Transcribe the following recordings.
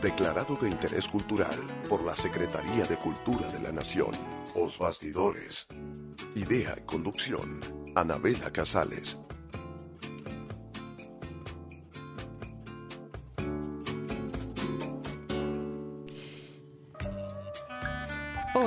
Declarado de interés cultural por la Secretaría de Cultura de la Nación. Os Bastidores. Idea y conducción. Anabela Casales.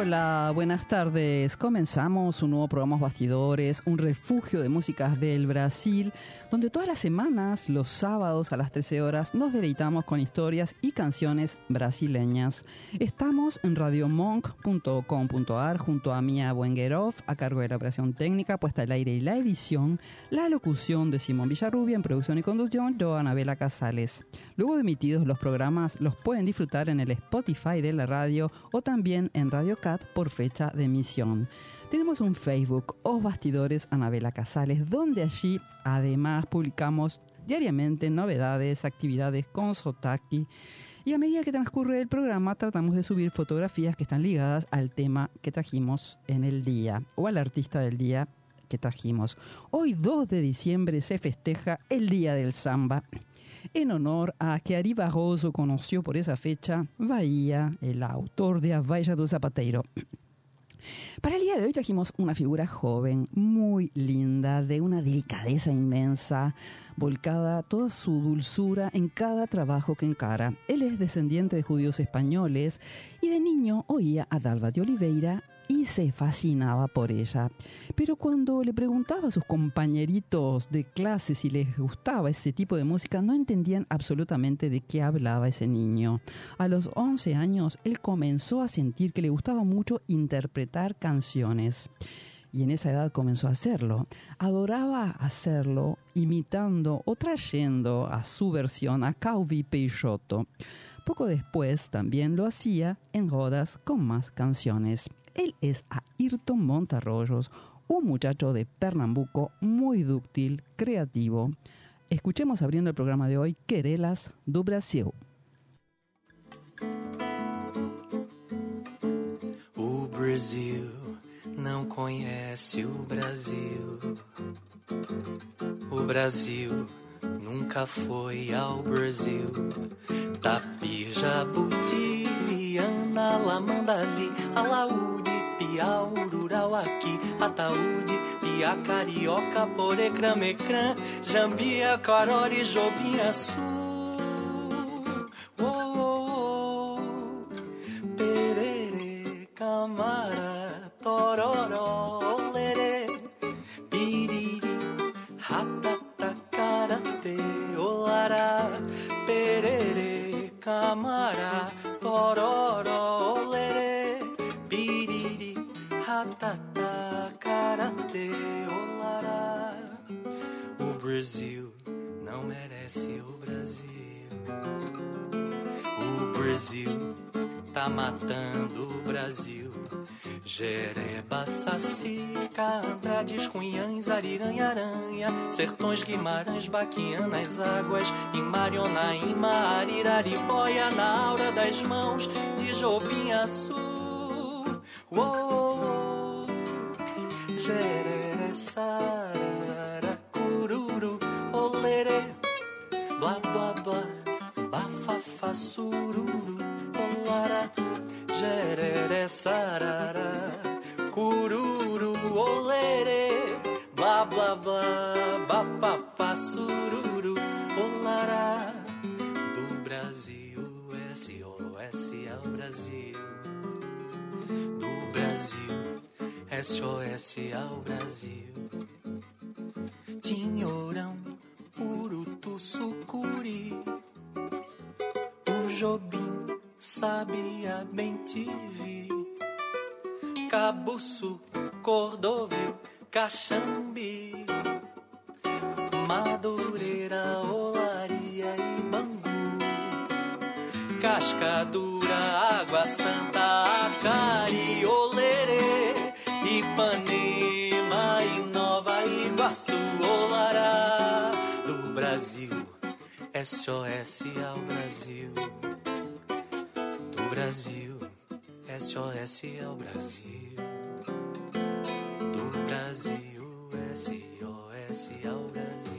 Hola, buenas tardes. Comenzamos un nuevo programa Bastidores, un refugio de músicas del Brasil, donde todas las semanas, los sábados a las 13 horas, nos deleitamos con historias y canciones brasileñas. Estamos en radiomonk.com.ar junto a Mia Wengerov, a cargo de la operación técnica, puesta al aire y la edición, la locución de Simón Villarrubia en producción y conducción, yo, Anabela Casales. Luego de emitidos los programas, los pueden disfrutar en el Spotify de la radio o también en Radio Por fecha de emisión. Tenemos un Facebook, Os Bastidores Anabela Casales, donde allí además publicamos diariamente novedades, actividades con Sotaki. Y a medida que transcurre el programa, tratamos de subir fotografías que están ligadas al tema que trajimos en el día o al artista del día que trajimos. Hoy 2 de diciembre se festeja el Día del Samba en honor a que Ari Barroso conoció por esa fecha Bahía, el autor de A Valla do Zapateiro. Para el día de hoy trajimos una figura joven, muy linda, de una delicadeza inmensa, volcada toda su dulzura en cada trabajo que encara. Él es descendiente de judíos españoles y de niño oía a Dalva de Oliveira y se fascinaba por ella. Pero cuando le preguntaba a sus compañeritos de clase si les gustaba ese tipo de música, no entendían absolutamente de qué hablaba ese niño. A los 11 años, él comenzó a sentir que le gustaba mucho interpretar canciones. Y en esa edad comenzó a hacerlo. Adoraba hacerlo imitando o trayendo a su versión a Calvi Peixoto. Poco después también lo hacía en rodas con más canciones. Él es Ayrton Montarroyos, un muchacho de Pernambuco muy dúctil, creativo. Escuchemos abriendo el programa de hoy Querelas do Brasil. O Brasil não conhece o Brasil. O Brasil nunca foi ao Brasil. Tapir, Jabuti, Ana, Lamandali, Alaúde, Piau, Ururauaqui, Ataúde, Pia, Carioca, Porecrã, Mecrã, Jambia, Carori, Jobinha, Sul. Oh, oh, oh. Perere, Camara, Brasil não merece o Brasil. O Brasil tá matando o Brasil. Jereba, Saci, Andrades, Cunhães, Ariranha, Aranha, Sertões, Guimarães, Baquianas, Águas, em Marionaíma, Ariraribóia, na aura das mãos de Jobim Sul. Sabia bem te vi. Cabuço, Cordovil, Caxambi. Madureira, Olaria e Bangu. Cascadura, Água Santa, Cariolerê, Ipanema e Nova Iguaçu, Olará do Brasil, SOS ao Brasil, Brasil, SOS ao Brasil, do Brasil, SOS ao Brasil,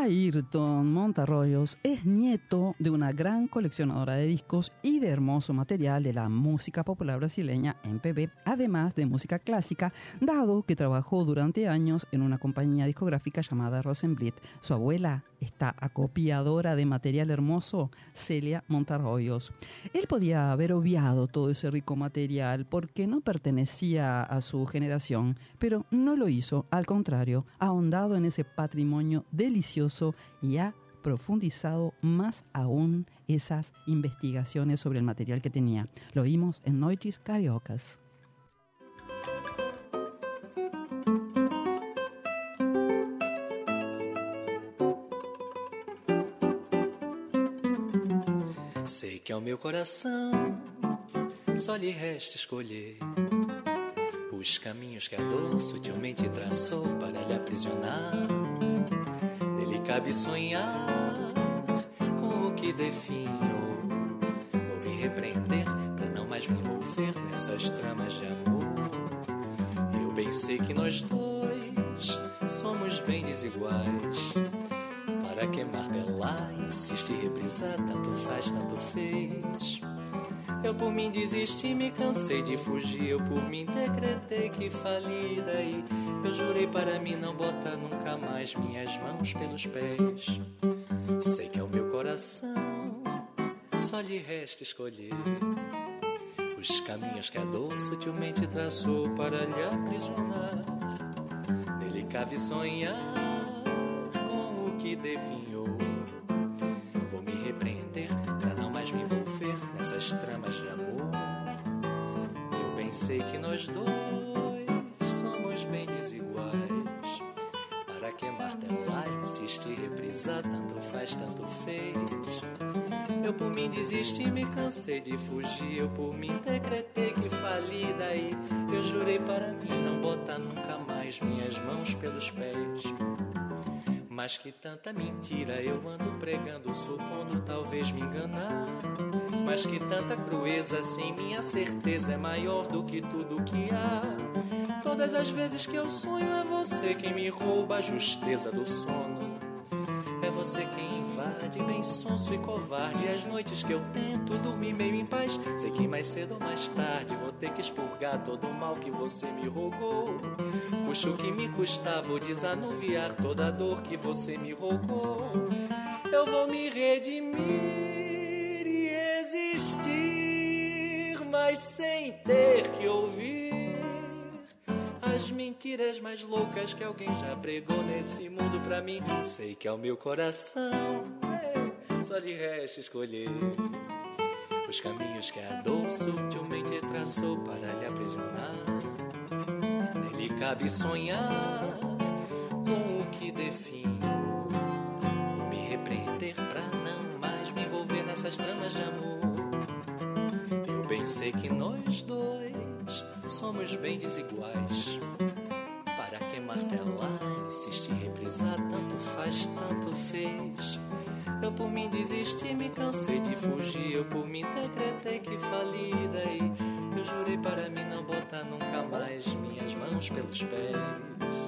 Ayrton Montarroyos es nieto de una gran coleccionadora de discos y de hermoso material de la música popular brasileña MPB, además de música clásica, dado que trabajó durante años en una compañía discográfica llamada Rosenblit. Su abuela, esta acopiadora de material hermoso, Celia Montarroyos. Él podía haber obviado todo ese rico material porque no pertenecía a su generación, pero no lo hizo, al contrario, ahondado en ese patrimonio delicioso y ha profundizado más aún esas investigaciones sobre el material que tenía. Lo vimos en Noites Cariocas. Sei que ao meu coração só lhe resta escolher os caminhos que a dor sutilmente traçou para lhe aprisionar. Nele cabe sonhar com o que definhou. Vou me repreender para não mais me envolver nessas tramas de amor. Eu bem sei que nós dois somos bem desiguais. Para que martelar, insiste em reprisar, tanto faz, tanto fez. Eu por mim desisti, me cansei de fugir. Eu por mim decretei que fali daí. Eu jurei para mim não botar nunca mais minhas mãos pelos pés. Sei que é o meu coração, só lhe resta escolher os caminhos que a dor sutilmente traçou para lhe aprisionar. Nele cabe sonhar que definhou. Vou me repreender para não mais me envolver nessas tramas de amor. Eu bem sei que nós dois somos bem desiguais. Para que martelar, insistir, reprisar, tanto faz, tanto fez. Eu por mim desisti, me cansei de fugir. Eu por mim decretei que fali daí. Eu jurei para mim não botar nunca mais minhas mãos pelos pés. Mas que tanta mentira eu ando pregando, supondo talvez me enganar. Mas que tanta crueza, sem minha certeza, é maior do que tudo que há. Todas as vezes que eu sonho, é você quem me rouba a justeza do sono. Você quem invade, bem sonso e covarde. As noites que eu tento dormir meio em paz, sei que mais cedo ou mais tarde vou ter que expurgar todo o mal que você me rogou. Custe o que me custar, vou desanuviar toda a dor que você me rogou. Eu vou me redimir e existir, mas sem ter que ouvir as mentiras mais loucas que alguém já pregou nesse mundo pra mim. Sei que é o meu coração, é, só lhe resta escolher os caminhos que a dor sutilmente traçou para lhe aprisionar. Nele cabe sonhar com o que definho. Vou me repreender pra não mais me envolver nessas tramas de amor. Eu bem sei que nós dois somos bem desiguais. Para que martelar, insistir, reprisar, tanto faz, tanto fez. Eu por mim desisti, me cansei de fugir. Eu por mim decretei que fali daí. Eu jurei para mim não botar nunca mais minhas mãos pelos pés.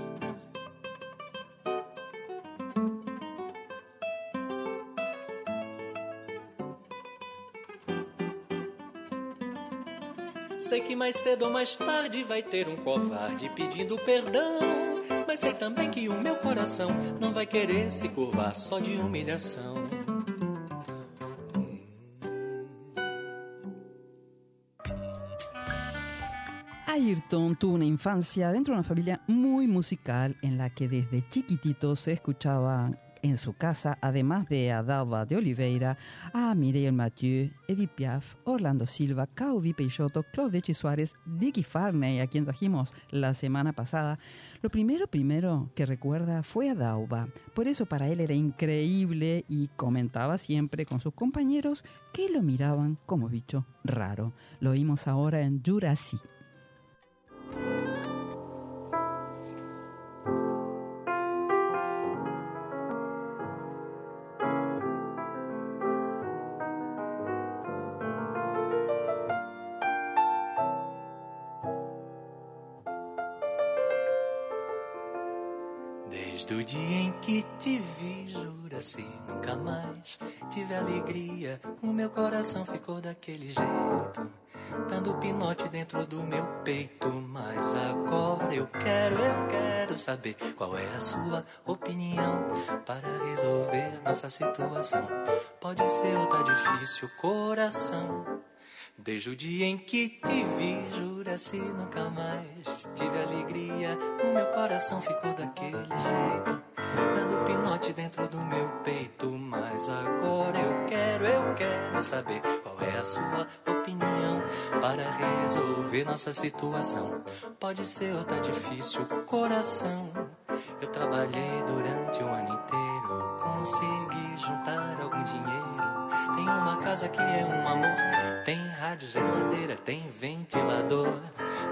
Sei que mais cedo ou mais tarde vai ter um covarde pedindo perdão. Mas sei também que o meu coração não vai querer se curvar só de humilhação. Ayrton tuvo una infancia dentro de una familia muy musical en la que desde chiquitito se escuchaba en su casa, además de Adalva de Oliveira, a Mireille Mathieu, Edith Piaf, Orlando Silva, Caudy Peixoto, Claudette Suárez, Dicky Farney, a quien trajimos la semana pasada, lo primero, primero que recuerda fue a Dauba. Por eso para él era increíble y comentaba siempre con sus compañeros que lo miraban como bicho raro. Lo oímos ahora en Jurassic. Alegria. O meu coração ficou daquele jeito, dando pinote dentro do meu peito. Mas agora eu quero, eu quero saber qual é a sua opinião para resolver nossa situação. Pode ser ou tá difícil, coração. Desde o dia em que te vi, jura-se nunca mais tive alegria. O meu coração ficou daquele jeito, dando pinote dentro do meu peito. Mas agora eu quero, saber qual é a sua opinião para resolver nossa situação. Pode ser ou tá difícil, coração. Eu trabalhei durante o ano inteiro, consegui juntar algum dinheiro. Tem uma casa que é um amor, tem rádio, geladeira, tem ventilador.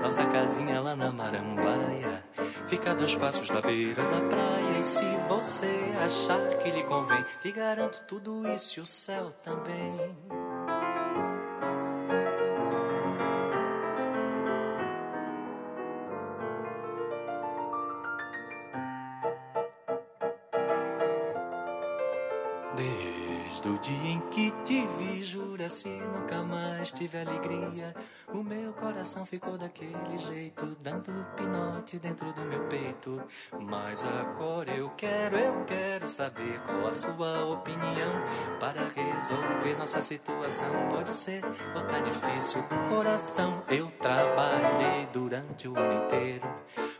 Nossa casinha lá na Marambaia fica a dois passos da beira da praia. E se você achar que lhe convém, lhe garanto tudo isso e o céu também. Tive alegria. O meu coração ficou daquele jeito, dando pinote dentro do meu peito. Mas agora eu quero, eu quero saber qual a sua opinião para resolver nossa situação. Pode ser ou tá difícil, coração. Eu trabalhei durante o ano inteiro,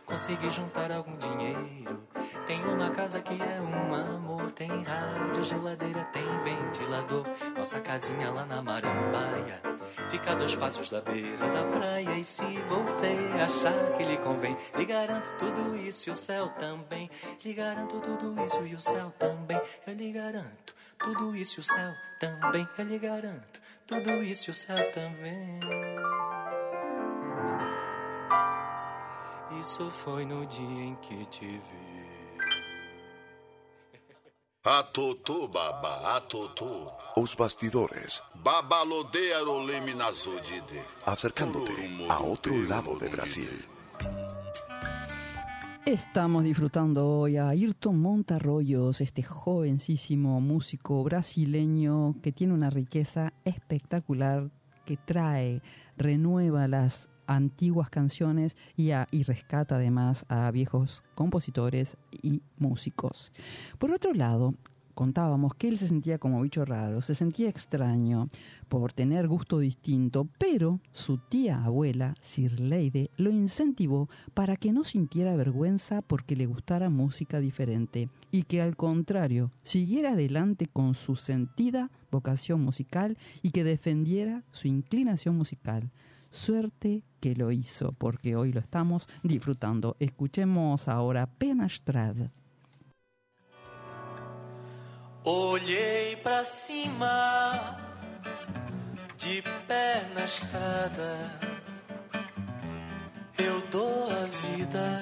consegui juntar algum dinheiro. Tem uma casa que é um amor, tem rádio, geladeira, tem ventilador. Nossa casinha lá na Marambaia fica a dois passos da beira da praia. E se você achar que lhe convém, lhe garanto tudo isso e o céu também. Lhe garanto tudo isso e o céu também. Eu lhe garanto tudo isso e o céu também. Eu lhe garanto tudo isso e o céu também. Isso foi no dia em que te vi. Atutu, baba, atutu. Os bastidores, acercándote a otro lado de Brasil. Estamos disfrutando hoy a Ayrton Montarroyos, este jovencísimo músico brasileño que tiene una riqueza espectacular, que trae, renueva las antiguas canciones y, a- y rescata además a viejos compositores y músicos. Por otro lado, contábamos que él se sentía como bicho raro, se sentía extraño por tener gusto distinto, pero su tía abuela, Sir Leide, lo incentivó para que no sintiera vergüenza porque le gustara música diferente y que al contrario siguiera adelante con su sentida vocación musical y que defendiera su inclinación musical. Suerte que lo hizo, porque hoy lo estamos disfrutando. Escuchemos ahora Pena Estrada. Olhei pra cima, de pé na estrada. Eu dou a vida,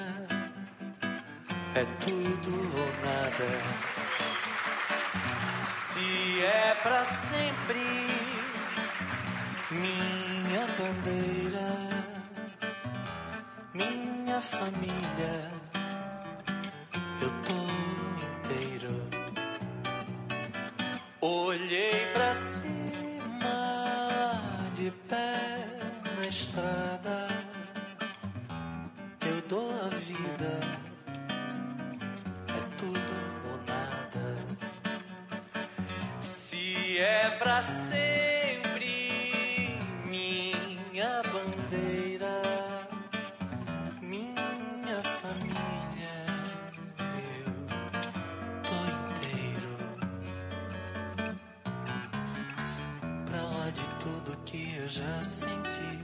é tudo ou nada. Se é pra sempre, minha bandeira, minha família, eu tô Olhei pra cima, de pé na estrada. Eu dou a vida, é tudo ou nada. Se é pra sempre, eu já senti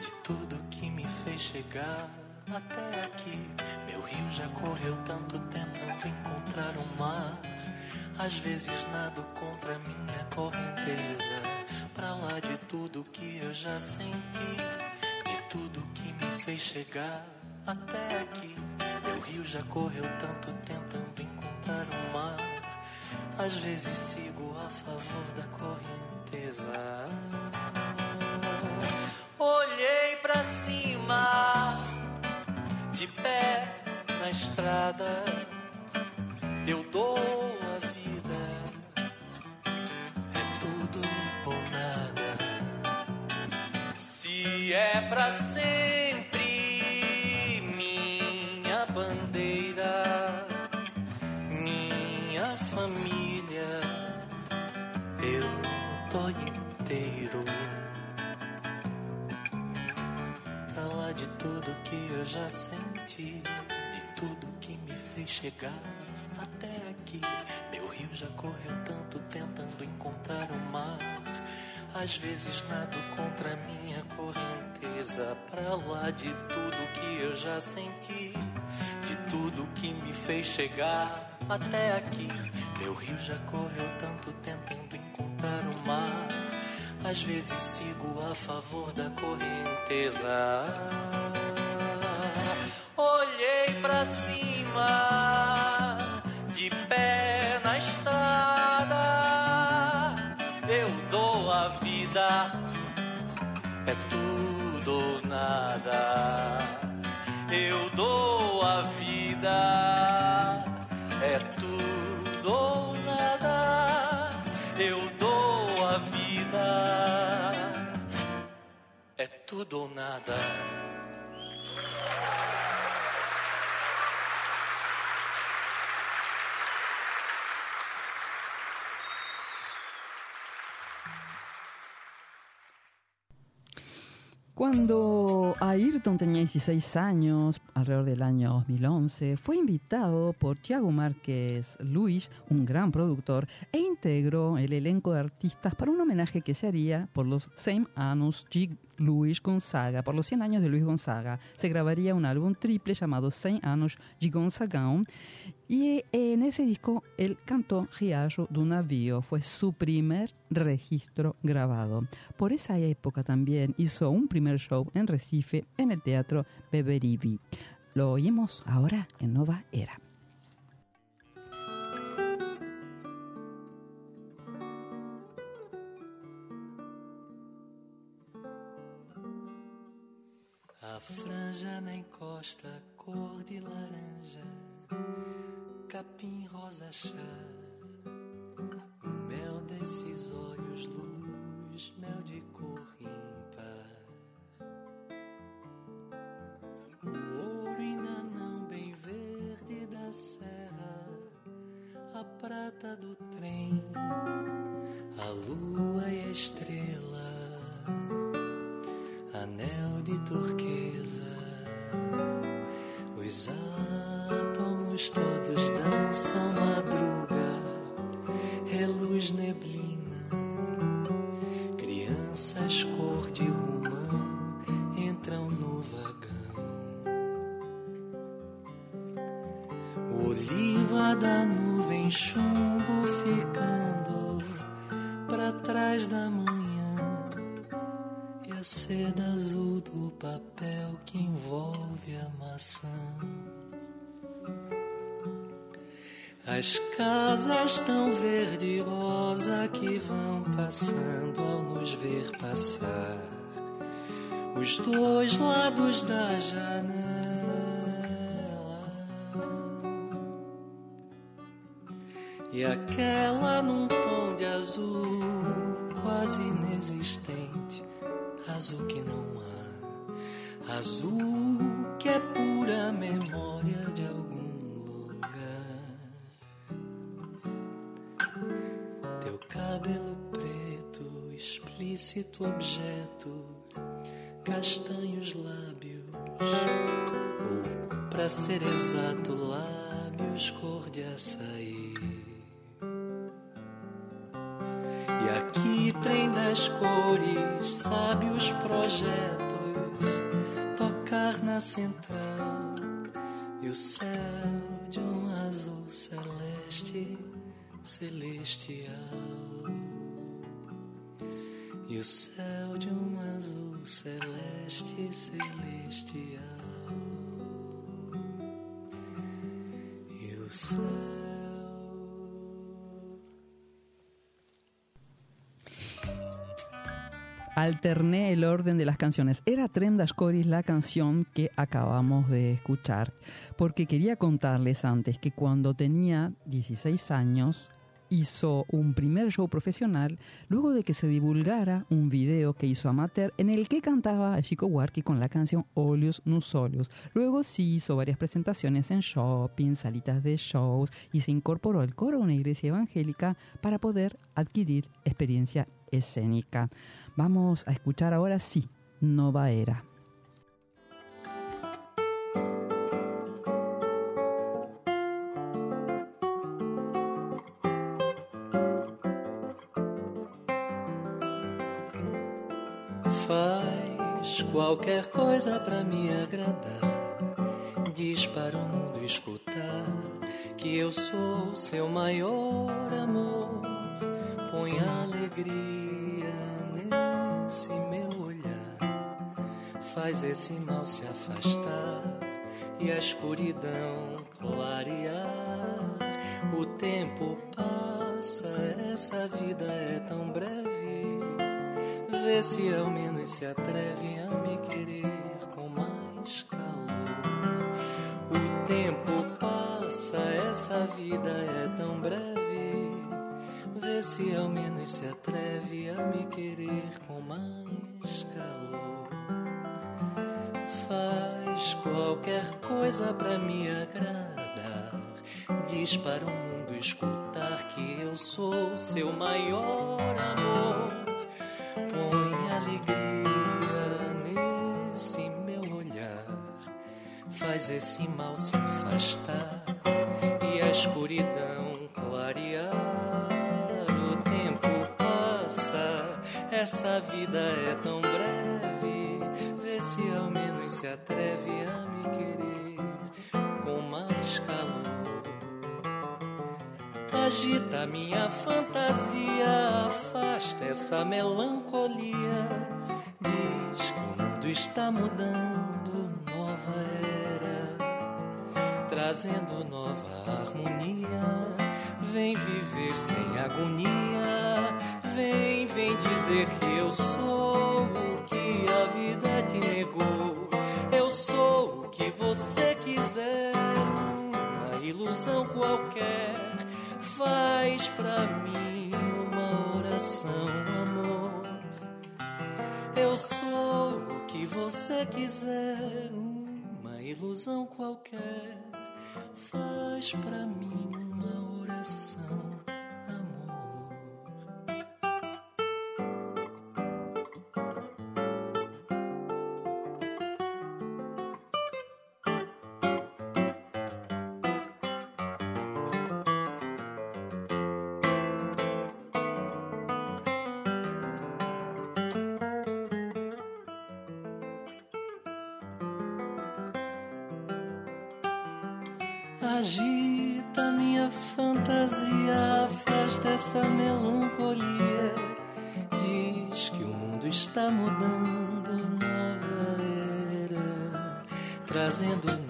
de tudo que me fez chegar até aqui. Meu rio já correu tanto tentando encontrar o mar. Às vezes nado contra minha correnteza. Pra lá de tudo que eu já senti, de tudo que me fez chegar até aqui. Meu rio já correu tanto tentando encontrar o mar. Às vezes sigo a favor da correnteza. Cima, de pé na estrada. Eu dou a vida, é tudo ou nada. Se é pra sempre, que eu já senti, de tudo que me fez chegar até aqui. Meu rio já correu tanto tentando encontrar o mar. Às vezes nado contra minha correnteza. Pra lá de tudo que eu já senti, de tudo que me fez chegar até aqui. Meu rio já correu tanto tentando encontrar o mar. Às vezes sigo a favor da correnteza. Pra cima, de pé na estrada. Eu dou a vida, é tudo ou nada. Cuando Ayrton tenía 16 años, alrededor del año 2011, fue invitado por Thiago Márquez Luis, un gran productor, e integró el elenco de artistas para un homenaje que se haría por los 100 años de Luis Gonzaga, por los 100 años de Luis Gonzaga. Se grabaría un álbum triple llamado 100 años de Gonzagão y en ese disco él cantó Riacho de un Navío, fue su primer registro grabado. Por esa época también hizo un primer show en Recife en el Teatro Beberibi. Lo oímos ahora en Nova Era. Franja na encosta, cor de laranja, capim rosa chá, o mel desses olhos, luz, mel de cor ímpar. O ouro ainda não bem verde da serra, a prata do trem, a lua e a estrela anel de turquesa. Os todos dançam madruga, As casas tão verde e rosa que vão passando ao nos ver passar. Os dois lados da janela. E aquela num tom de azul quase inexistente, azul que não há, azul objeto, castanhos lábios, ou pra ser exato, lábios cor de açaí. E aqui trem das cores, sabe os projetos, tocar na central e o céu de um azul celeste, celestial. E o céu de um azul celeste, celestial. E o céu. alterné el orden de las canciones. Era Trem Coris la canción que acabamos de escuchar, porque quería contarles antes que cuando tenía 16 años hizo un primer show profesional luego de que se divulgara un video que hizo amateur en el que cantaba a Chico Huarqui con la canción Olius Nusolius. Luego sí hizo varias presentaciones en shopping, salitas de shows y se incorporó al coro de una iglesia evangélica para poder adquirir experiencia escénica. Vamos a escuchar ahora sí, Nova Era. Qualquer coisa para me agradar. Diz para o mundo escutar que eu sou seu maior amor. Põe alegria esse meu olhar faz esse mal se afastar e a escuridão clarear. O tempo passa, essa vida é tão breve. Vê se ao menos se atreve a me querer com mais calor. O tempo passa, essa vida é tão breve se ao menos se atreve a me querer com mais calor. Faz qualquer coisa para me agradar. Diz para o mundo escutar que eu sou seu maior amor. Põe alegria nesse meu olhar. Faz esse mal se afastar e a escuridão clarear essa vida é tão breve. Vê se ao menos se atreve a me Agita minha fantasia, afasta essa melancolia. Diz que o mundo está mudando, nova era, trazendo nova harmonia. Vem viver sem agonia Vem, vem dizer que eu sou o que a vida te negou. Eu sou o que você quiser. Uma ilusão qualquer faz pra mim uma oração, amor. Eu sou o que você quiser. Uma ilusão qualquer faz pra mim uma oração.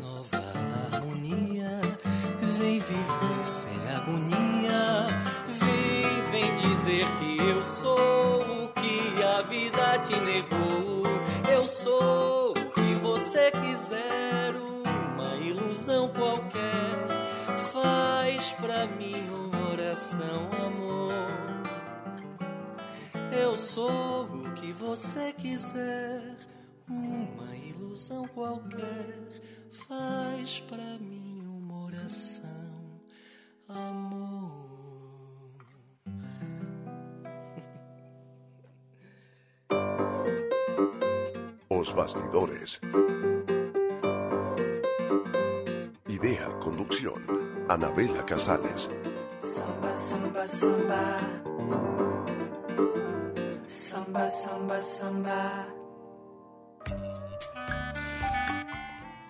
Nova harmonia. Vem viver sem agonia, vem, vem dizer que eu sou o que a vida te negou. Eu sou o que você quiser, uma ilusão qualquer pra mim uma oração, amor. Eu sou o que você quiser, uma ilusão qualquer. Faz pra mim uma oração, amor. Os bastidores. Idea, conducción. Anabela Casales. Samba, samba, samba. Samba, samba, samba.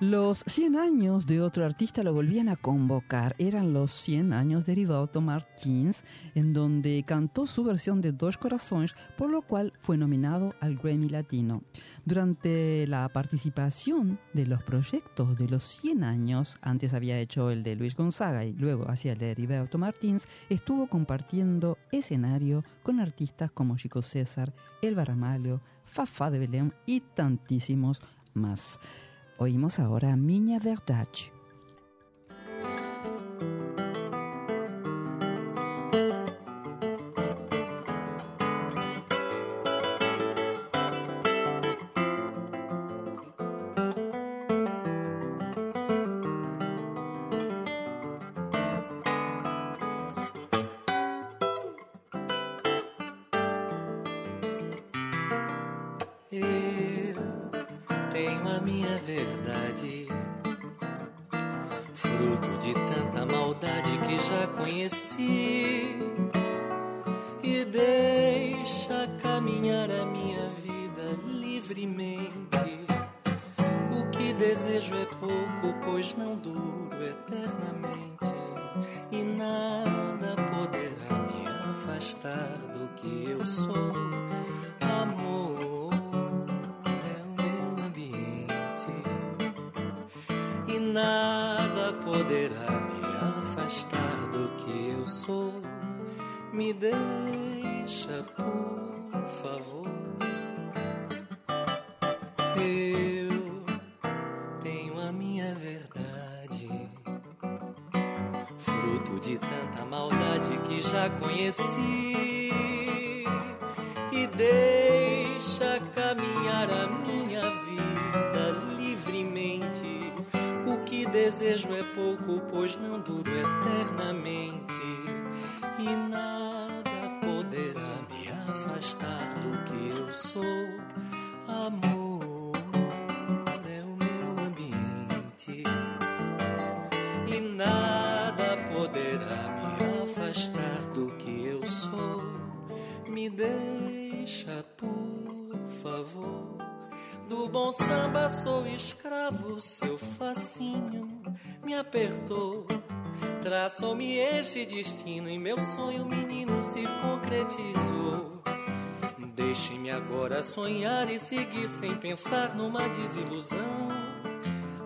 Los 100 años de otro artista lo volvían a convocar. Eran los 100 años de Rivaldo Martins, en donde cantó su versión de Dos Corazones, por lo cual fue nominado al Grammy Latino. Durante la participación de los proyectos de los 100 años, antes había hecho el de Luis Gonzaga y luego hacía el de Rivaldo Martins, estuvo compartiendo escenario con artistas como Chico César, Elba Ramalho, Fafá de Belém y tantísimos más. Oímos ahora Minha Verdade. Já conheci, e deixa caminhar a minha vida livremente. O que desejo é pouco, pois não duro eternamente, e nada poderá me afastar do que eu sou. Amor é o meu ambiente e nada Deixa, por favor. Eu tenho a minha verdade, fruto de tanta maldade que já conheci e deixa caminhar a minha vida livremente. O que desejo é pouco, pois não duro eternamente, e nada poderá me afastar do que eu sou. Amor é o meu ambiente, e nada poderá me afastar do que eu sou. Me deixa, por favor. Do bom samba sou escravo, seu facinho me apertou. Traçou-me este destino e meu sonho, menino, se concretizou. Deixe-me agora sonhar e seguir sem pensar numa desilusão.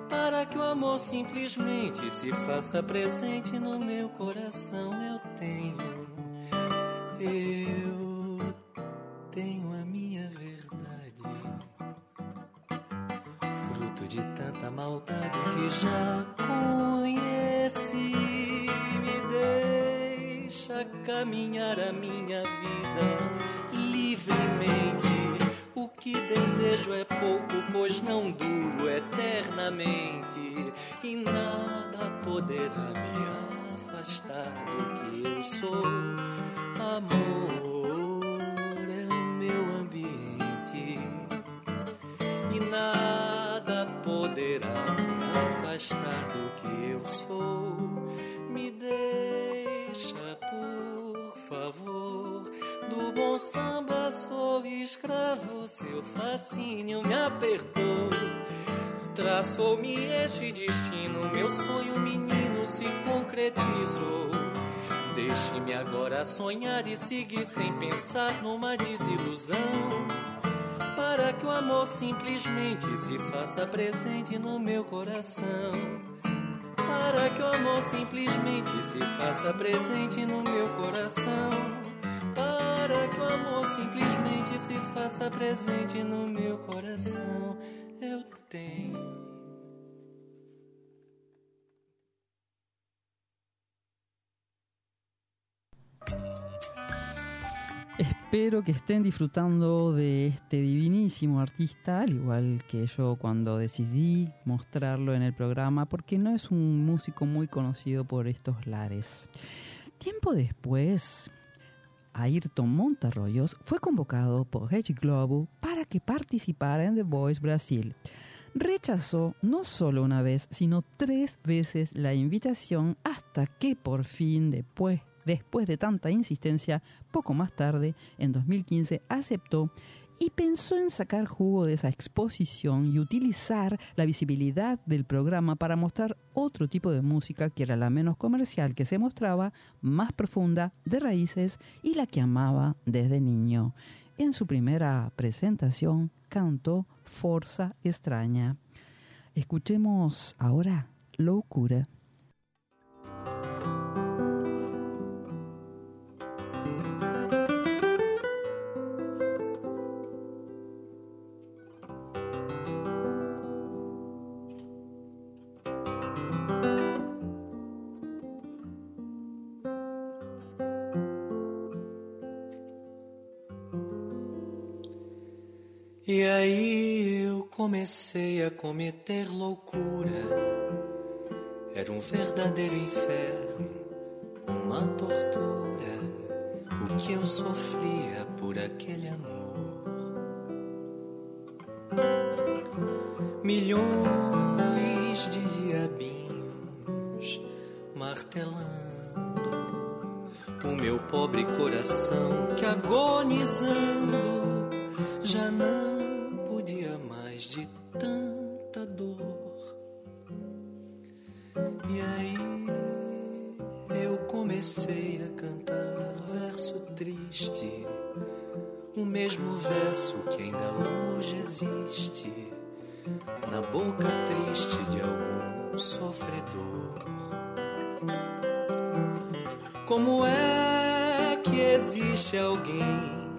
Para que o amor simplesmente se faça presente no meu coração, eu tenho. Eu tenho a minha verdade, de tanta maldade que já conheci. Me deixa caminhar a minha vida livremente. O que desejo é pouco, pois não duro eternamente, e nada poderá me afastar do que eu sou. Amor sou. Me deixa, por favor, do bom samba sou escravo, seu fascínio me apertou. Traçou-me este destino, meu sonho menino se concretizou. Deixe-me agora sonhar e seguir sem pensar numa desilusão. Para que o amor simplesmente se faça presente no meu coração. Para que o amor simplesmente se faça presente no meu coração. Para que o amor simplesmente se faça presente no meu coração. Eu tenho. Espero que estén disfrutando de este divinísimo artista, al igual que yo cuando decidí mostrarlo en el programa, porque no es un músico muy conocido por estos lares. Tiempo después, Ayrton Montarroyos fue convocado por Rede Globo para que participara en The Voice Brasil. Rechazó no solo una vez, sino tres veces la invitación hasta que por fin, después después de tanta insistencia, poco más tarde, en 2015, aceptó y pensó en sacar jugo de esa exposición y utilizar la visibilidad del programa para mostrar otro tipo de música que era la menos comercial, que se mostraba más profunda, de raíces y la que amaba desde niño. En su primera presentación cantó Forza Extraña. Escuchemos ahora Locura. Comecei a cometer loucura. Era um verdadeiro inferno, uma tortura. O que eu sofria por aquele amor. Milhões de diabinhos martelando o meu pobre coração que agonizando já não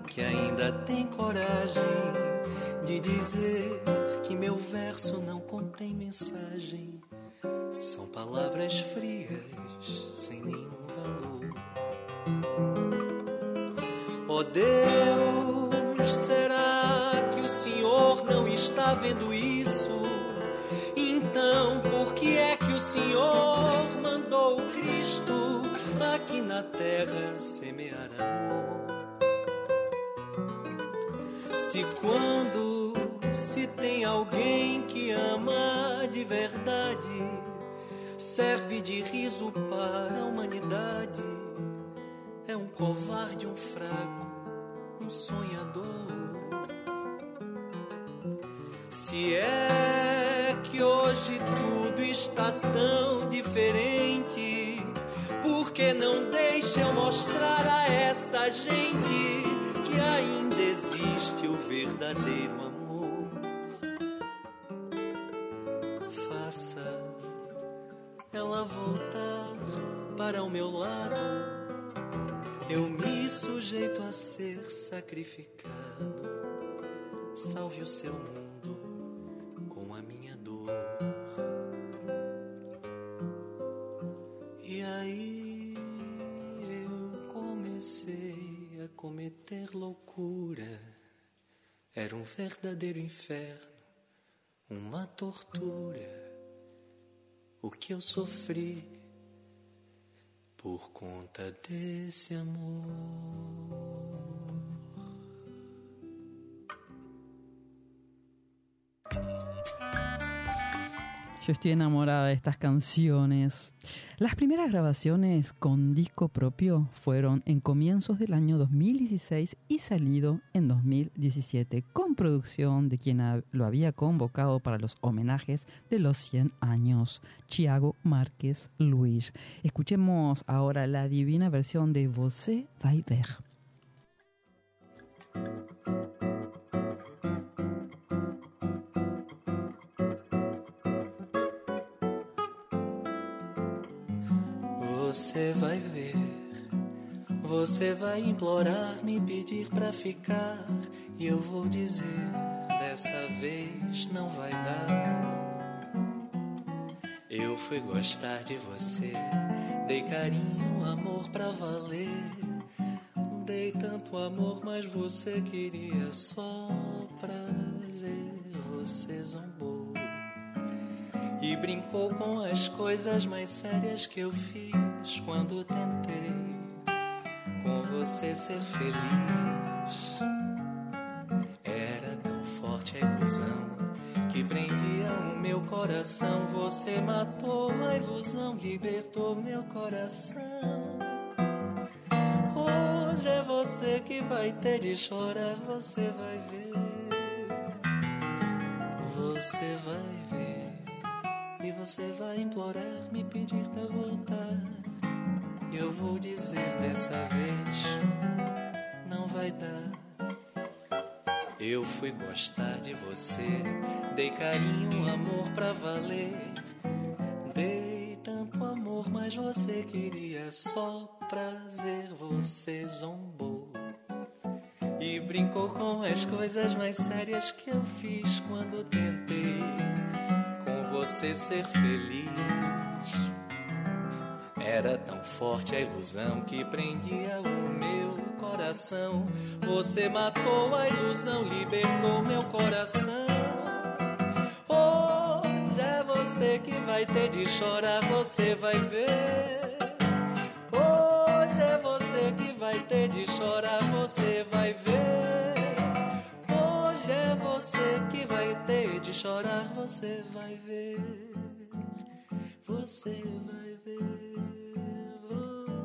que ainda tem coragem de dizer que meu verso não contém mensagem? São palavras frias, sem nenhum valor. Oh Deus, será que o Senhor não está vendo isso? Então, por que é que o Senhor mandou Cristo aqui na terra semear amor? Se quando se tem alguém que ama de verdade, serve de riso para a humanidade, é um covarde, um fraco, um sonhador. Se é que hoje tudo está tão diferente, por que não deixa eu mostrar a essa gente ainda existe o verdadeiro amor? Faça ela voltar para o meu lado. Eu me sujeito a ser sacrificado. Salve o seu mundo cometer loucura. Era um verdadeiro inferno, uma tortura. O que eu sofri por conta desse amor. Yo estoy enamorada de estas canciones. Las primeras grabaciones con disco propio fueron en comienzos del año 2016 y salido en 2017, con producción de quien lo había convocado para los homenajes de los 100 años, Thiago Márquez Luis. Escuchemos ahora la divina versión de Você vai Você vai ver, você vai implorar, me pedir pra ficar, e eu vou dizer: dessa vez não vai dar. Eu fui gostar de você, dei carinho, amor pra valer. Dei tanto amor, mas você queria só prazer. Você zombou e brincou com as coisas mais sérias que eu fiz quando tentei com você ser feliz. Era tão forte a ilusão que prendia o meu coração. Você matou a ilusão, libertou meu coração. Hoje é você você que vai ter de chorar, você vai ver. Você vai ver. Você vai implorar, me pedir pra voltar. Eu vou dizer dessa vez: não vai dar. Eu fui gostar de você, dei carinho, amor pra valer. Dei tanto amor, mas você queria só prazer, você zombou. E brincou com as coisas mais sérias que eu fiz quando tentei você ser feliz. Era tão forte a ilusão que prendia o meu coração. Você matou a ilusão, libertou meu coração. Hoje é você que vai ter de chorar, você vai ver. Hoje é você que vai ter de chorar, você vai ter de chorar, você vai ver. Você vai ver.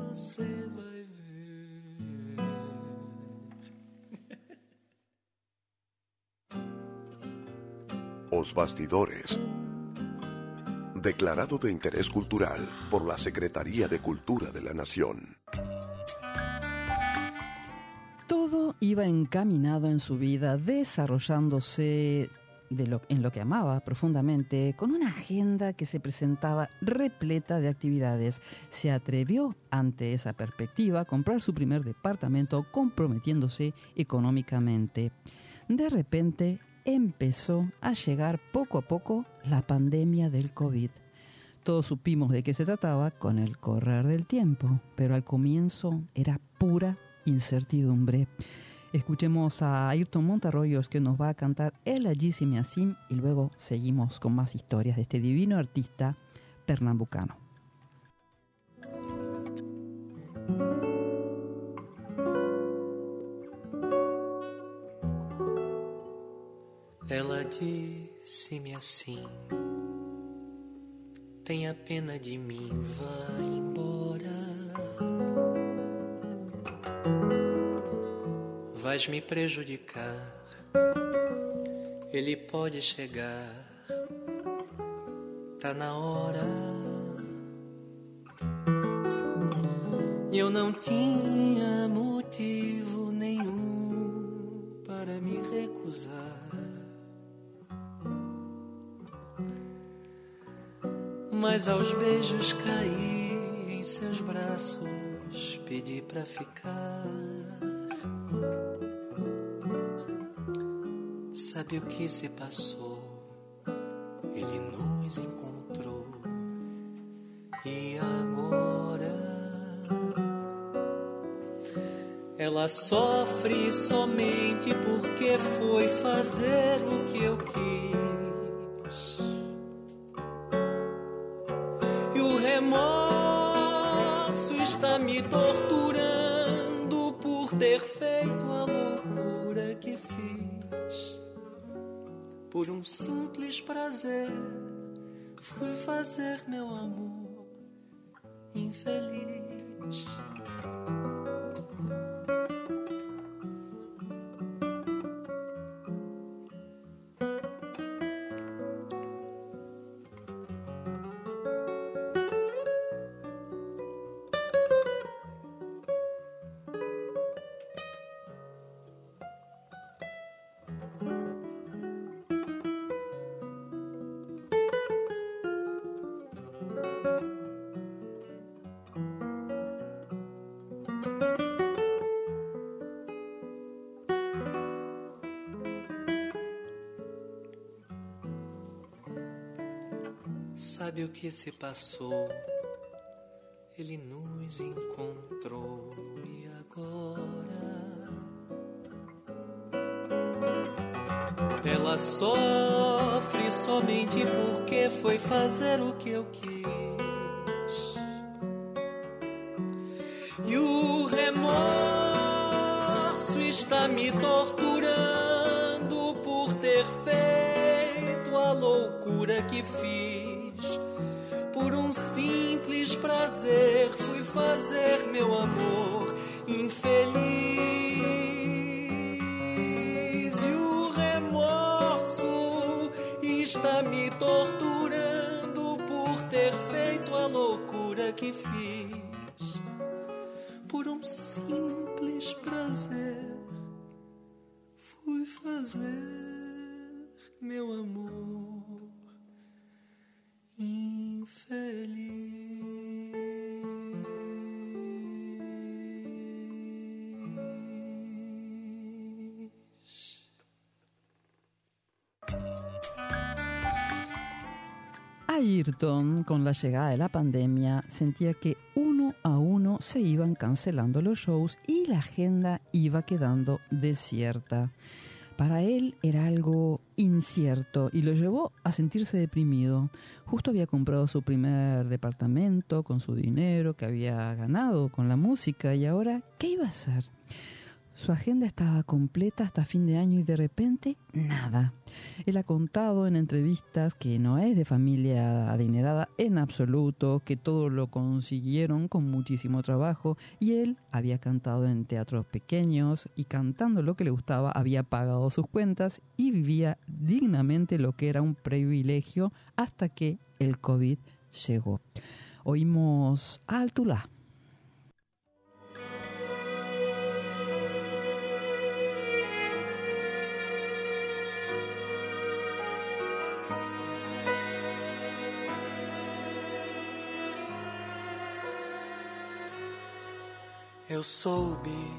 Você vai ver. Os Bastidores. Declarado de interés cultural por la Secretaría de Cultura de la Nación. Todo iba encaminado en su vida, desarrollándose lo- en lo que amaba profundamente, con una agenda que se presentaba repleta de actividades. Se atrevió ante esa perspectiva a comprar su primer departamento comprometiéndose económicamente. De repente empezó a llegar poco a poco la pandemia del COVID. Todos supimos de qué se trataba con el correr del tiempo, pero al comienzo era pura incertidumbre. Escuchemos a Ayrton Montarroyos que nos va a cantar El Allí Asim y luego seguimos con más historias de este divino artista pernambucano. Ela disse-me assim: Tenha pena de mim, vá embora. Vais me prejudicar, ele pode chegar, tá na hora. E eu não tinha motivo nenhum para me recusar. Mas aos beijos caí em seus braços, pedi pra ficar. Sabe o que se passou? Ele nos encontrou. E agora? Ela sofre somente porque foi fazer o que eu quis. Por um simples prazer, fui fazer meu amor infeliz. Sabe o que se passou? Ele nos encontrou e agora ela sofre somente porque foi fazer o que eu quis. E o remorso está me torturando por ter feito a loucura que fiz simples prazer fui fazer meu amor infeliz. E o remorso está me torturando por ter feito a loucura que fiz. Ayrton, con la llegada de la pandemia, sentía que uno a uno se iban cancelando los shows y la agenda iba quedando desierta. Para él era algo incierto y lo llevó a sentirse deprimido. Justo había comprado su primer departamento con su dinero que había ganado con la música y ahora, ¿qué iba a hacer? Su agenda estaba completa hasta fin de año y de repente nada. Él ha contado en entrevistas que no es de familia adinerada en absoluto, que todo lo consiguieron con muchísimo trabajo y él había cantado en teatros pequeños y cantando lo que le gustaba había pagado sus cuentas y vivía dignamente lo que era un privilegio hasta que el COVID llegó. Oímos a Eu soube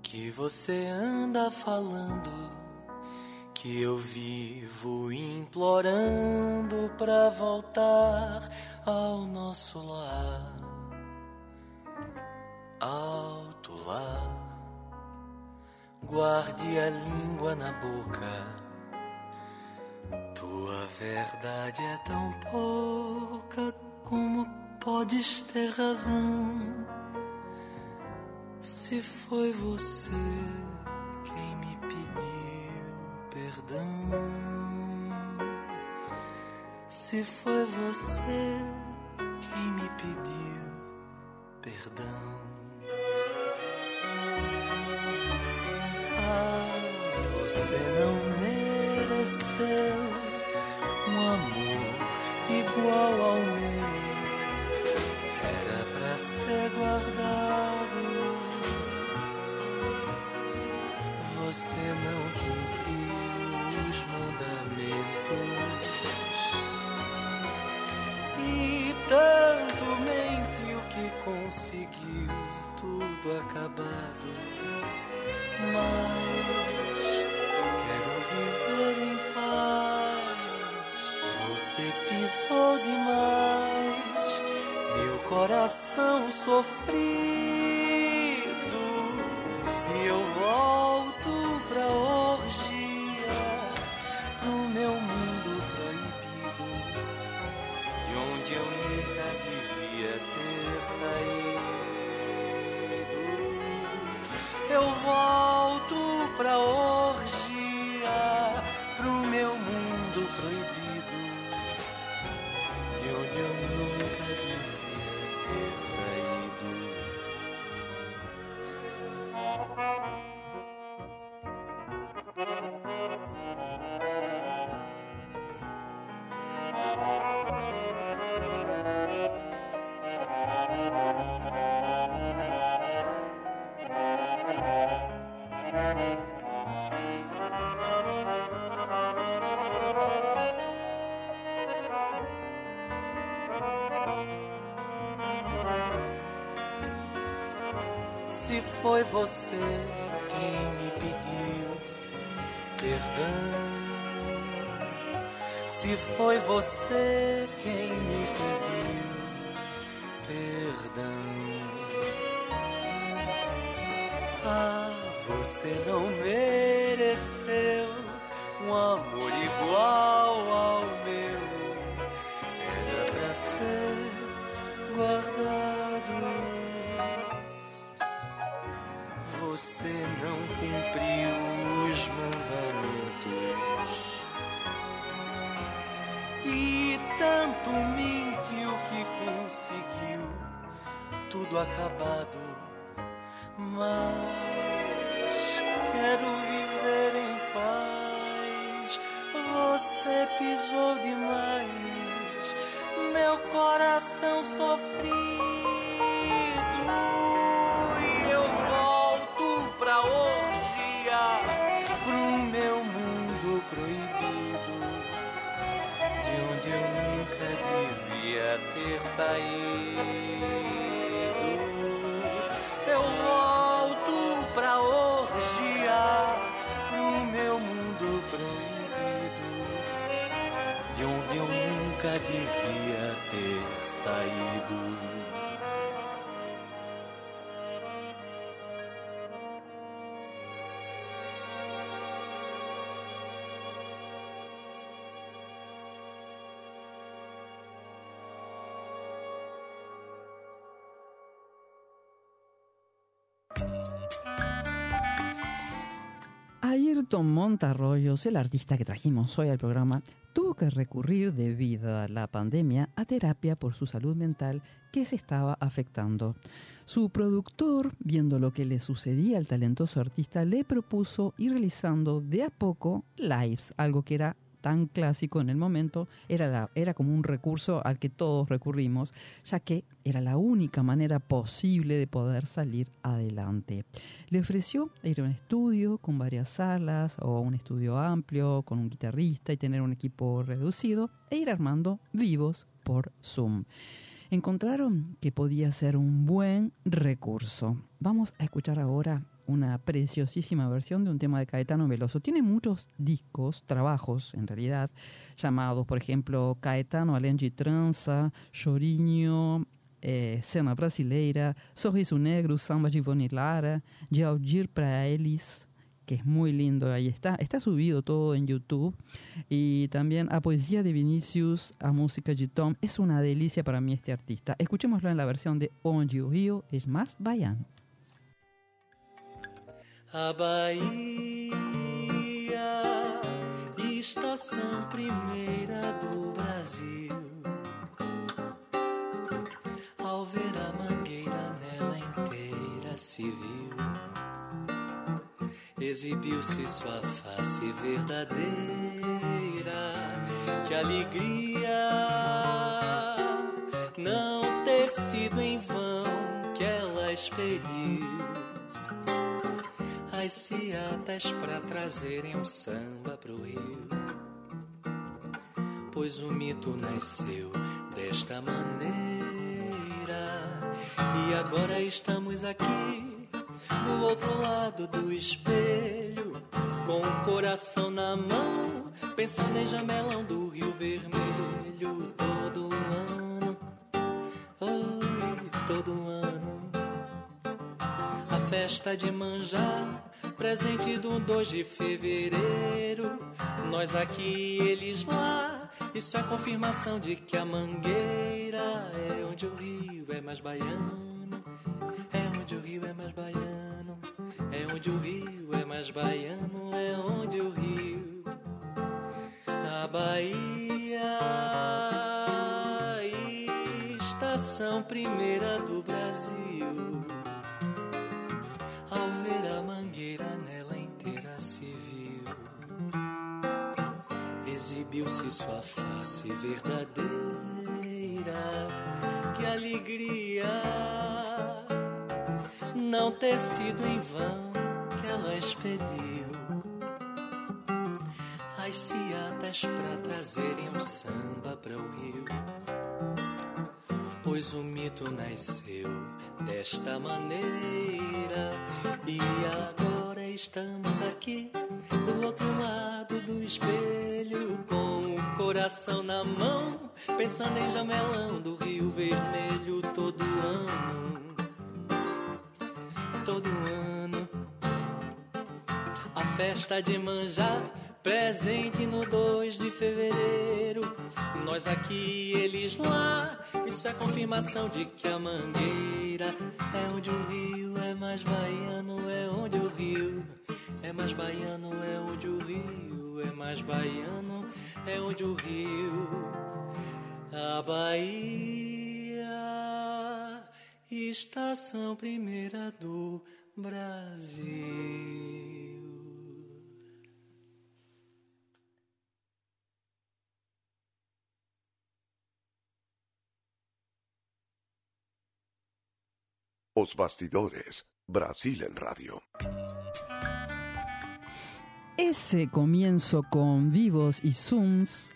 que você anda falando, que eu vivo implorando pra voltar ao nosso lar. Alto lá, guarde a língua na boca. Tua verdade é tão pouca como podes ter razão. Se foi você quem me pediu perdão, se foi você quem me pediu perdão. Ah, você não mereceu um amor igual ao meu. Era pra ser guardado. Você não cumpriu os mandamentos. E tanto mentiu que conseguiu tudo acabado. Mas quero viver em paz. Você pisou demais meu coração sofrido. Pra orgia, acabado. Montarroyos, el artista que trajimos hoy al programa, tuvo que recurrir debido a la pandemia a terapia por su salud mental que se estaba afectando. Su productor, viendo lo que le sucedía al talentoso artista, le propuso ir realizando de a poco lives, algo que era tan clásico en el momento, era, era como un recurso al que todos recurrimos, ya que era la única manera posible de poder salir adelante. Le ofreció ir a un estudio con varias salas o un estudio amplio con un guitarrista y tener un equipo reducido e ir armando vivos por Zoom. Encontraron que podía ser un buen recurso. Vamos a escuchar ahora una preciosísima versión de un tema de Caetano Veloso. Tiene muchos discos, trabajos en realidad, llamados, por ejemplo, Caetano Alenji Trança, Chorinho, eh, Cena Brasileira, Sorriso Negro, Samba Ivone Lara, De Aldir para Elis, que es muy lindo, ahí está. Está subido todo en YouTube. Y también a Poesía de Vinicius, a Música de Tom. Es una delicia para mí este artista. Escuchémoslo en la versión de Onde Rio es más baiano. A Bahia, estação primeira do Brasil. Ao ver a mangueira nela inteira se viu, exibiu-se sua face verdadeira. Que alegria não ter sido em vão que ela expediu as ciatas pra trazerem um samba pro Rio. Pois o mito nasceu desta maneira. E agora estamos aqui, do outro lado do espelho, com o coração na mão, pensando em jamelão do Rio Vermelho. Todo ano, oi, todo ano a festa de manjar, presente do 2 de fevereiro. Nós aqui, eles lá. Isso é confirmação de que a mangueira é onde o rio é mais baiano. É onde o rio é mais baiano. É onde o rio é mais baiano. É onde o rio. A Bahia, estação primeira do exibiu-se sua face verdadeira. Que alegria não ter sido em vão que ela expediu as ciatas pra trazerem um samba para o rio. Pois o mito nasceu desta maneira e agora estamos aqui do outro lado do espelho com o coração na mão, pensando em jamelão do Rio Vermelho todo ano. Todo ano a festa de manjar, presente no 2 de fevereiro. Nós aqui, eles lá. Isso é confirmação de que a mangueira é onde o rio é mais baiano, é onde o rio é mais baiano, é onde o rio é mais baiano, é onde o rio. A Bahia, estação primeira do Brasil. Os Bastidores, Brasil en Radio. Ese comienzo con vivos y zooms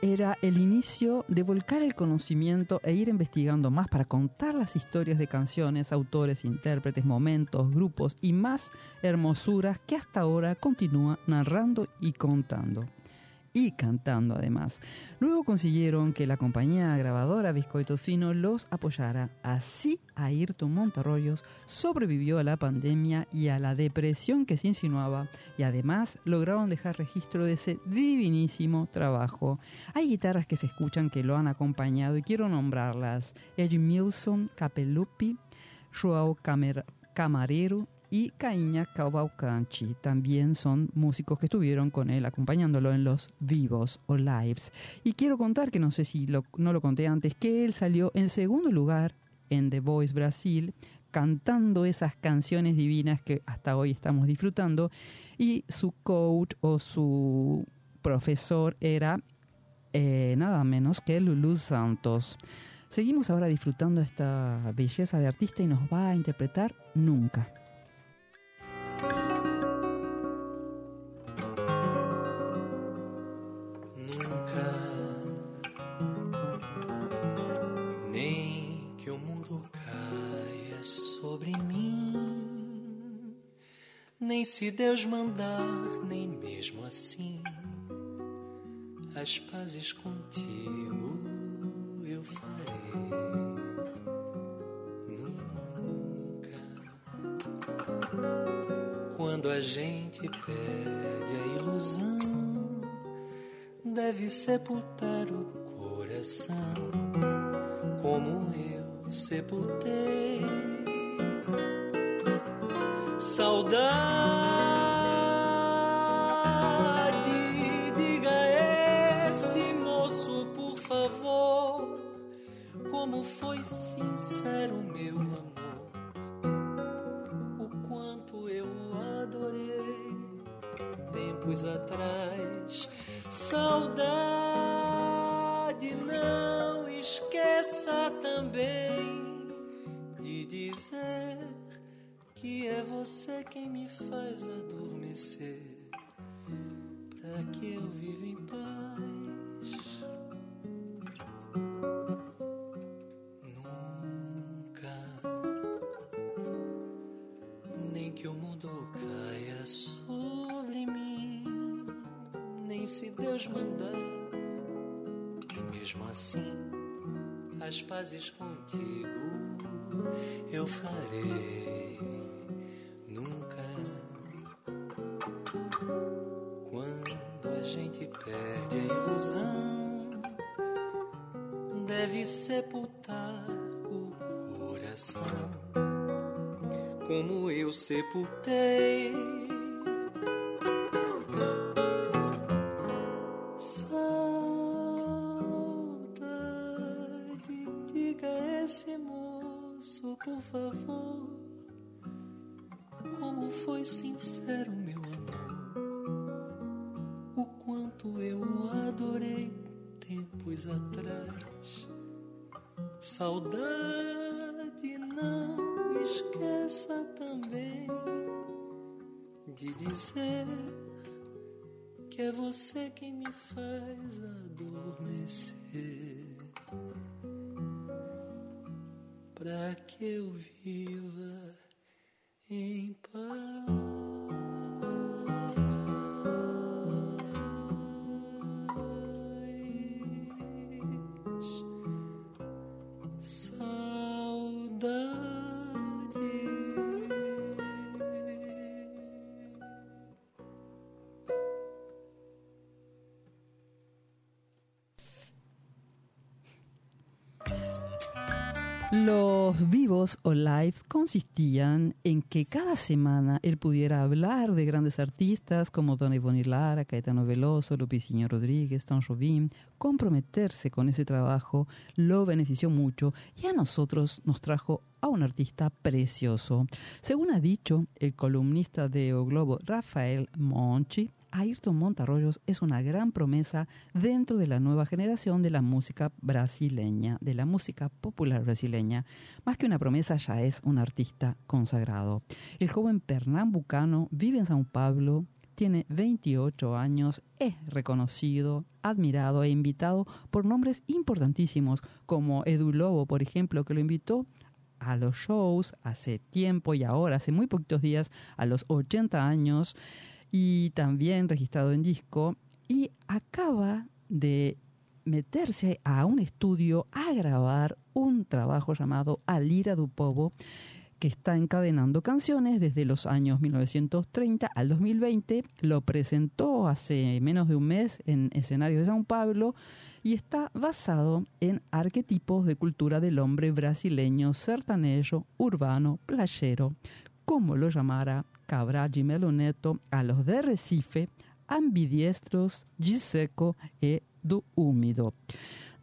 era el inicio de volcar el conocimiento e ir investigando más para contar las historias de canciones, autores, intérpretes, momentos, grupos y más hermosuras que hasta ahora continúa narrando y contando y cantando además. Luego consiguieron que la compañía grabadora Biscoito Fino los apoyara. Así Ayrton Montarroyos sobrevivió a la pandemia y a la depresión que se insinuaba y además lograron dejar registro de ese divinísimo trabajo. Hay guitarras que se escuchan que lo han acompañado y quiero nombrarlas. Edge Milson, Capellupi, Joao Camarero y Caíña Cavalcanchi. También son músicos que estuvieron con él acompañándolo en los vivos o lives. Y quiero contar, que no sé si no lo conté antes, que él salió en segundo lugar en The Voice Brasil cantando esas canciones divinas que hasta hoy estamos disfrutando y su coach o su profesor era eh, nada menos que Lulu Santos. Seguimos ahora disfrutando esta belleza de artista y nos va a interpretar Nunca. Nem se Deus mandar, nem mesmo assim, as pazes contigo eu farei. Nunca. Quando a gente perde a ilusão, deve sepultar o coração, como eu sepultei saudade. Diga esse moço, por favor, como foi sincero meu amor, você quem me faz adormecer, para que eu viva em paz. Nunca, nem que o mundo caia sobre mim, nem se Deus mandar, e mesmo assim, as pazes contigo eu farei. Sepultar o coração, como eu sepultei. Saudade, não esqueça também de dizer que é você quem me faz adormecer. Pra que eu viva em Los vivos o live consistían en que cada semana él pudiera hablar de grandes artistas como Don Ivonne Lara, Caetano Veloso, Lupiciño Rodríguez, Tom Jobim. Comprometerse con ese trabajo lo benefició mucho y a nosotros nos trajo a un artista precioso. Según ha dicho el columnista de O Globo Rafael Monchi, Ayrton Montarroyos es una gran promesa dentro de la nueva generación de la música brasileña, de la música popular brasileña. Más que una promesa, ya es un artista consagrado. El joven Pernambucano vive en Sao Paulo, tiene 28 años, es reconocido, admirado e invitado por nombres importantísimos como Edu Lobo, por ejemplo, que lo invitó a los shows hace tiempo y ahora, hace muy poquitos días, a los 80 años, y también registrado en disco, y acaba de meterse a un estudio a grabar un trabajo llamado Alira do Povo, que está encadenando canciones desde los años 1930 al 2020. Lo presentó hace menos de un mes en escenarios de São Paulo y está basado en arquetipos de cultura del hombre brasileño, sertanejo, urbano, playero, como lo llamara Cabral Melo Neto a los de Recife, ambidiestros, Giseco e do Húmido.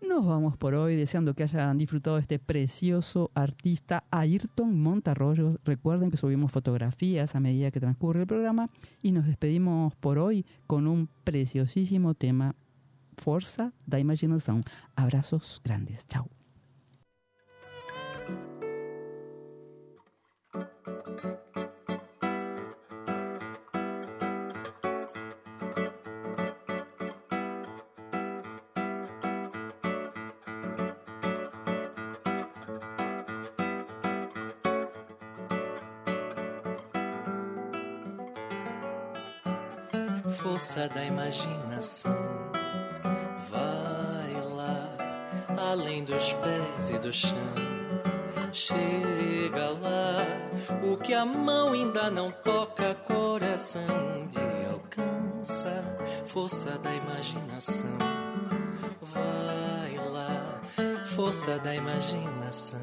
Nos vamos por hoy deseando que hayan disfrutado de este precioso artista Ayrton Montarroyo. Recuerden que subimos fotografías a medida que transcurre el programa y nos despedimos por hoy con un preciosísimo tema Forza da Imaginación. Abrazos grandes. Chao. Força da imaginação. Vai lá, além dos pés e do chão. Chega lá, o que a mão ainda não toca, coração de alcança. Força da imaginação. Vai lá, força da imaginação.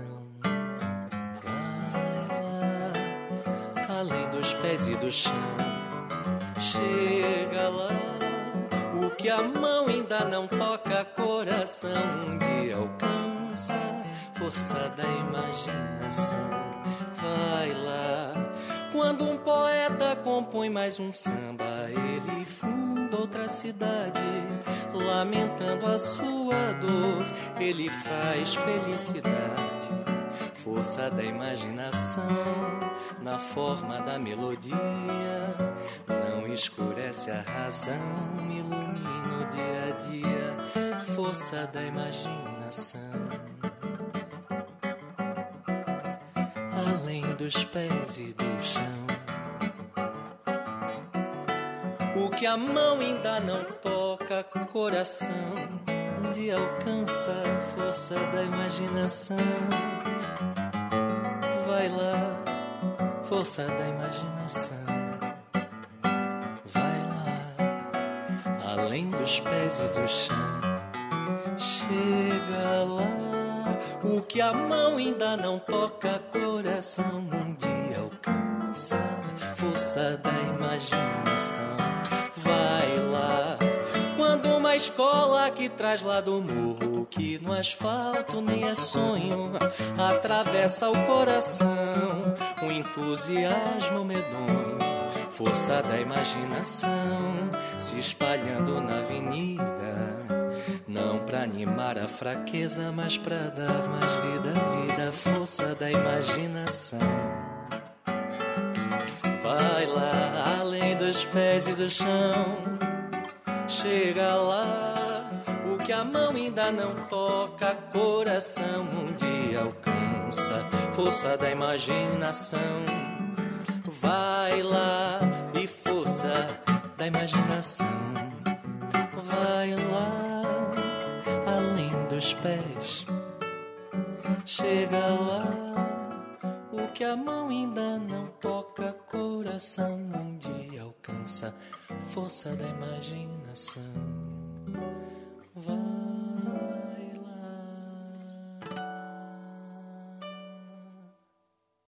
Vai lá, além dos pés e do chão chega lá. O que a mão ainda não toca, coração de alcança, força da imaginação. Vai lá. Quando um poeta compõe mais um samba, ele funda outra cidade, lamentando a sua dor, ele faz felicidade força da imaginação na forma da melodia. Não escurece a razão, ilumina o dia a dia. Força da imaginação. Além dos pés e do chão. O que a mão ainda não toca, coração um dia alcança a força da imaginação força da imaginação. Vai lá, além dos pés e do chão. Chega lá, o que a mão ainda não toca, coração um dia alcança. Força da imaginação. Vai lá, quando uma escola traz lá do morro que no asfalto nem é sonho, atravessa o coração, o entusiasmo medonho, força da imaginação, se espalhando na avenida. Não pra animar a fraqueza, mas pra dar mais vida vida, força da imaginação. Vai lá, além dos pés e do chão, chega lá que a mão ainda não toca, coração um dia alcança, força da imaginação. Vai lá e força da imaginação. Vai lá, além dos pés, chega lá. O que a mão ainda não toca, coração um dia alcança, força da imaginação. va.